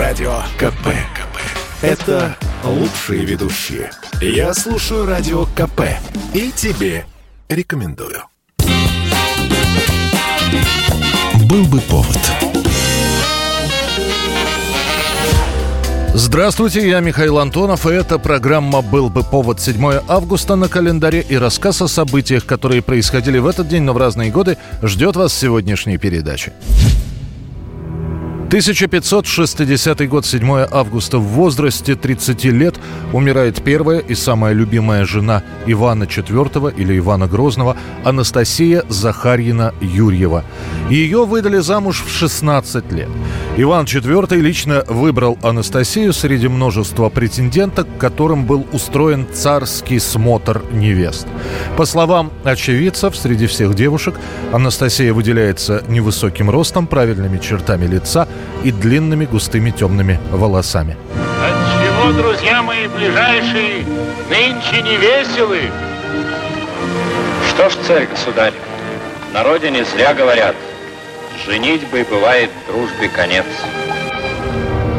Радио КП. КП. Это лучшие ведущие. Я слушаю Радио КП. И тебе рекомендую. Был бы повод. Здравствуйте, я Михаил Антонов, и эта программа «Был бы повод» 7 августа на календаре и рассказ о событиях, которые происходили в этот день, но в разные годы, ждет вас в сегодняшней передаче. 1560 год, 7 августа, в возрасте 30 лет умирает первая и самая любимая жена Ивана IV или Ивана Грозного Анастасия Захарьина Юрьева. Ее выдали замуж в 16 лет. Иван IV лично выбрал Анастасию среди множества претенденток, которым был устроен царский смотр невест. По словам очевидцев, среди всех девушек Анастасия выделяется невысоким ростом, правильными чертами лица – и длинными густыми темными волосами. Отчего, друзья мои ближайшие, нынче не веселы? Что ж, царь-государь, на родине зря говорят, женить бы бывает дружбе конец.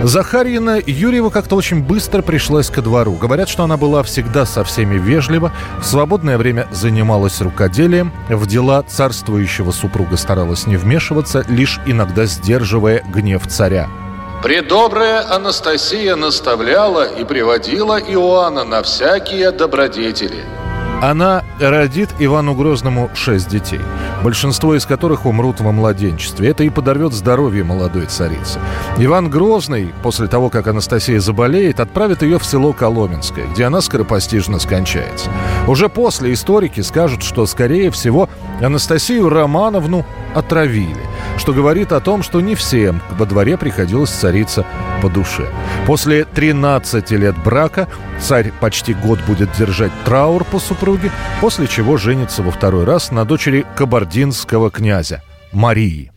Захарьина Юрьева как-то очень быстро пришлась ко двору. Говорят, что она была всегда со всеми вежлива, в свободное время занималась рукоделием, в дела царствующего супруга старалась не вмешиваться, лишь иногда сдерживая гнев царя. Предобрая Анастасия наставляла и приводила Иоанна на всякие добродетели – она родит Ивану Грозному шесть детей, большинство из которых умрут во младенчестве. Это и подорвет здоровье молодой царицы. Иван Грозный, после того, как Анастасия заболеет, отправит ее в село Коломенское, где она скоропостижно скончается. Уже после историки скажут, что, скорее всего, Анастасию Романовну отравили, что говорит о том, что не всем во дворе приходилось царица по душе. После 13 лет брака царь почти год будет держать траур по супруге, после чего женится во второй раз на дочери кабардинского князя Марии.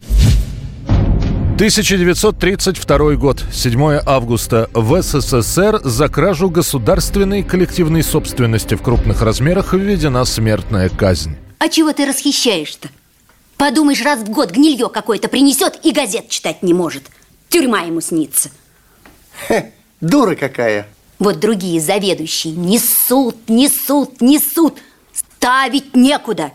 1932 год, 7 августа. В СССР за кражу государственной коллективной собственности в крупных размерах введена смертная казнь. А чего ты расхищаешь-то? Подумаешь, раз в год гнилье какое-то принесет и газет читать не может. Тюрьма ему снится. Хе, дура какая. Вот другие заведующие несут, несут, несут. Ставить некуда.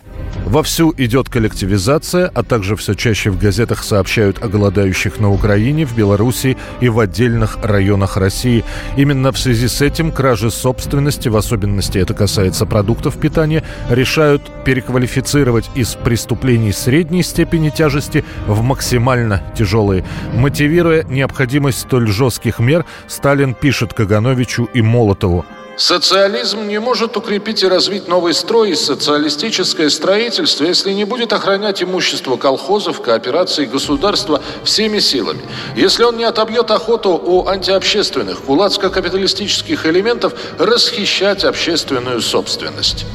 Вовсю идет коллективизация, а также все чаще в газетах сообщают о голодающих на Украине, в Беларуси и в отдельных районах России. Именно в связи с этим кражи собственности, в особенности это касается продуктов питания, решают переквалифицировать из преступлений средней степени тяжести в максимально тяжелые. Мотивируя необходимость столь жестких мер, Сталин пишет Кагановичу и Молотову – Социализм не может укрепить и развить новый строй и социалистическое строительство, если не будет охранять имущество колхозов, кооперации государства всеми силами. Если он не отобьет охоту у антиобщественных, кулацко-капиталистических элементов расхищать общественную собственность.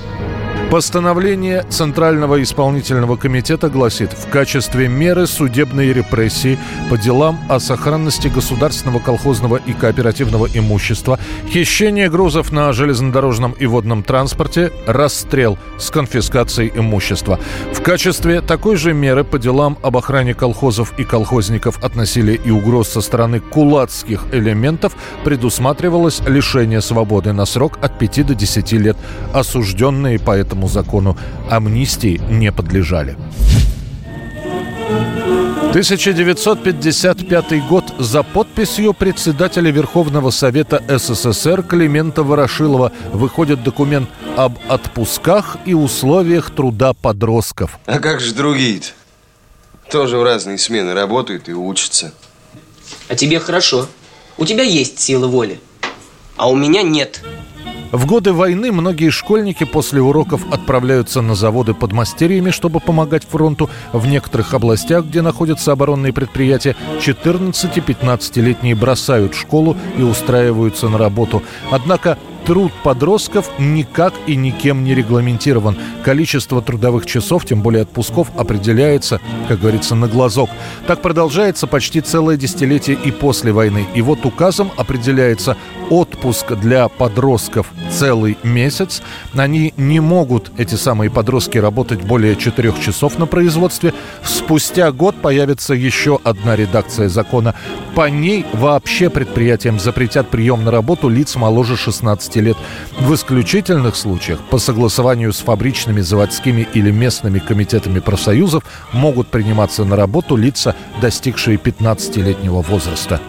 Постановление Центрального исполнительного комитета гласит, в качестве меры судебной репрессии по делам о сохранности государственного колхозного и кооперативного имущества, хищение грузов на железнодорожном и водном транспорте, расстрел с конфискацией имущества. В качестве такой же меры по делам об охране колхозов и колхозников от насилия и угроз со стороны кулацких элементов предусматривалось лишение свободы на срок от 5 до 10 лет. Осужденные по этому этому закону амнистии не подлежали. 1955 год за подписью председателя Верховного Совета СССР Климента Ворошилова выходит документ об отпусках и условиях труда подростков. А как же другие-то? Тоже в разные смены работают и учатся. А тебе хорошо. У тебя есть сила воли, а у меня нет. В годы войны многие школьники после уроков отправляются на заводы под мастерьями, чтобы помогать фронту. В некоторых областях, где находятся оборонные предприятия, 14-15-летние бросают школу и устраиваются на работу. Однако труд подростков никак и никем не регламентирован. Количество трудовых часов, тем более отпусков, определяется, как говорится, на глазок. Так продолжается почти целое десятилетие и после войны. И вот указом определяется отпуск для подростков целый месяц. Они не могут, эти самые подростки, работать более четырех часов на производстве. Спустя год появится еще одна редакция закона. По ней вообще предприятиям запретят прием на работу лиц моложе 16 лет. В исключительных случаях по согласованию с фабричными, заводскими или местными комитетами профсоюзов могут приниматься на работу лица, достигшие 15-летнего возраста.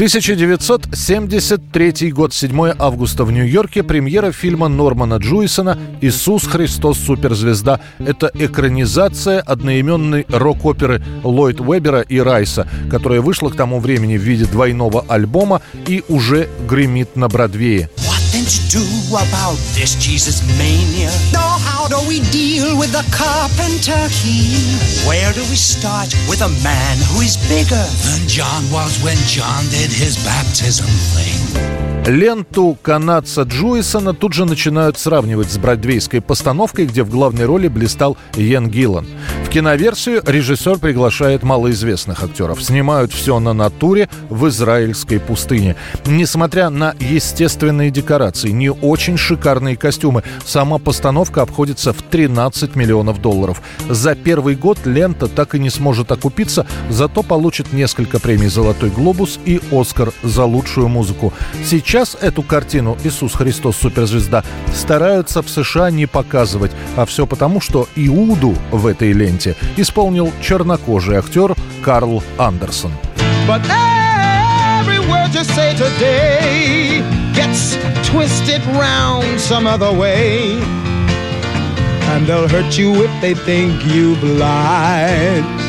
1973 год, 7 августа в Нью-Йорке, премьера фильма Нормана Джуисона «Иисус Христос Суперзвезда». Это экранизация одноименной рок-оперы Ллойд Вебера и Райса, которая вышла к тому времени в виде двойного альбома и уже гремит на Бродвее. Then to do about this Jesus mania? Now how do we deal with the carpenter here? Where do we start with a man who is bigger than John was when John did his baptism thing? Ленту канадца Джуисона тут же начинают сравнивать с бродвейской постановкой, где в главной роли блистал Йен Гиллан. Киноверсию режиссер приглашает малоизвестных актеров. Снимают все на натуре в израильской пустыне. Несмотря на естественные декорации, не очень шикарные костюмы, сама постановка обходится в 13 миллионов долларов. За первый год лента так и не сможет окупиться, зато получит несколько премий «Золотой глобус» и «Оскар» за лучшую музыку. Сейчас эту картину «Иисус Христос суперзвезда» стараются в США не показывать, а все потому, что Иуду в этой ленте исполнил чернокожий актер Карл Андерсон. But every word you say today gets twisted round some other way. And they'll hurt you if they think you blind.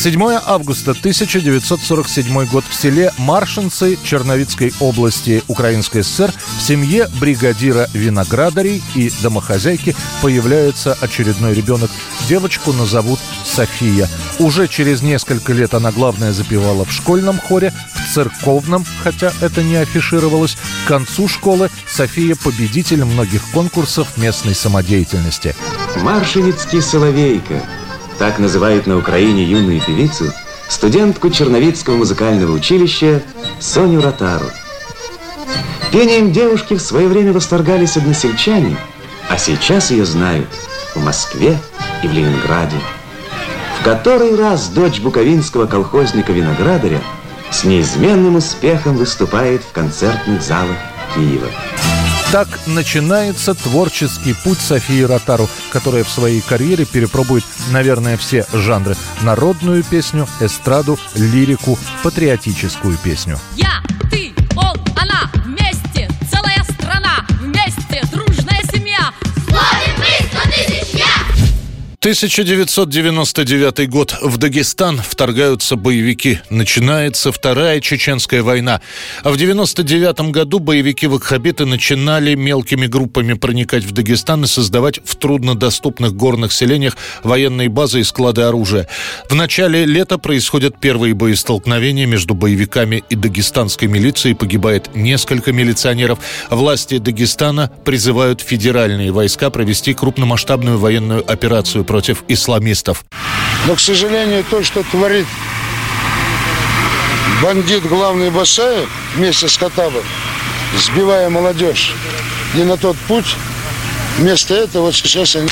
7 августа 1947 год в селе Маршинцы Черновицкой области Украинской ССР в семье бригадира виноградарей и домохозяйки появляется очередной ребенок. Девочку назовут София. Уже через несколько лет она главное запевала в школьном хоре, в церковном, хотя это не афишировалось. К концу школы София победитель многих конкурсов местной самодеятельности. Маршиницкий Соловейка – так называют на Украине юную певицу, студентку Черновицкого музыкального училища Соню Ротару. Пением девушки в свое время восторгались односельчане, а сейчас ее знают в Москве и в Ленинграде. В который раз дочь буковинского колхозника-виноградаря с неизменным успехом выступает в концертных залах Киева. Так начинается творческий путь Софии Ротару, которая в своей карьере перепробует, наверное, все жанры. Народную песню, эстраду, лирику, патриотическую песню. Ты, 1999 год. В Дагестан вторгаются боевики. Начинается Вторая Чеченская война. А в 1999 году боевики-ваххабиты начинали мелкими группами проникать в Дагестан и создавать в труднодоступных горных селениях военные базы и склады оружия. В начале лета происходят первые боестолкновения между боевиками и дагестанской милицией. Погибает несколько милиционеров. Власти Дагестана призывают федеральные войска провести крупномасштабную военную операцию против исламистов. Но, к сожалению, то, что творит бандит главный Басаев вместе с Хатабом, сбивая молодежь не на тот путь, вместо этого вот сейчас они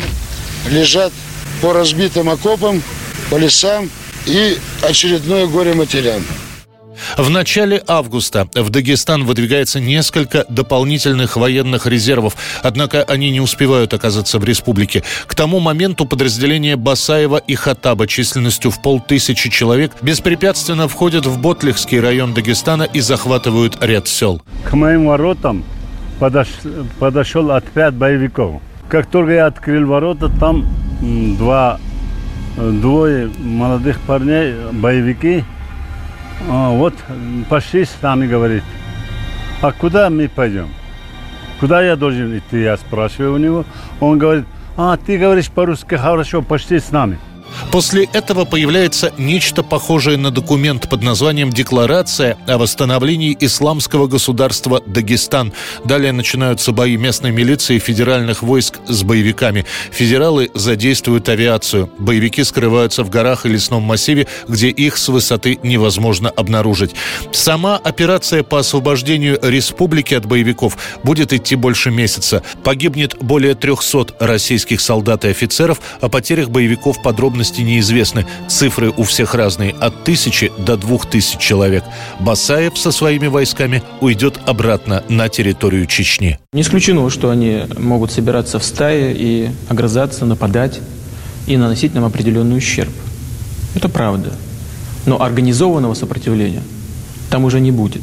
лежат по разбитым окопам, по лесам и очередное горе матерям. В начале августа в Дагестан выдвигается несколько дополнительных военных резервов, однако они не успевают оказаться в республике. К тому моменту подразделения Басаева и Хатаба численностью в полтысячи человек беспрепятственно входят в Ботлихский район Дагестана и захватывают ряд сел. К моим воротам подош... подошел отряд боевиков. Как только я открыл ворота, там два, двое молодых парней, боевики, вот пошли с нами, говорит. А куда мы пойдем? Куда я должен идти? Я спрашиваю у него. Он говорит, а, ты говоришь по-русски хорошо, пошли с нами. После этого появляется нечто похожее на документ под названием «Декларация о восстановлении исламского государства Дагестан». Далее начинаются бои местной милиции и федеральных войск с боевиками. Федералы задействуют авиацию. Боевики скрываются в горах и лесном массиве, где их с высоты невозможно обнаружить. Сама операция по освобождению республики от боевиков будет идти больше месяца. Погибнет более 300 российских солдат и офицеров. О потерях боевиков подробности неизвестны. Цифры у всех разные – от тысячи до двух тысяч человек. Басаев со своими войсками уйдет обратно на территорию Чечни. Не исключено, что они могут собираться в стае и огрызаться, нападать и наносить нам определенный ущерб. Это правда. Но организованного сопротивления там уже не будет.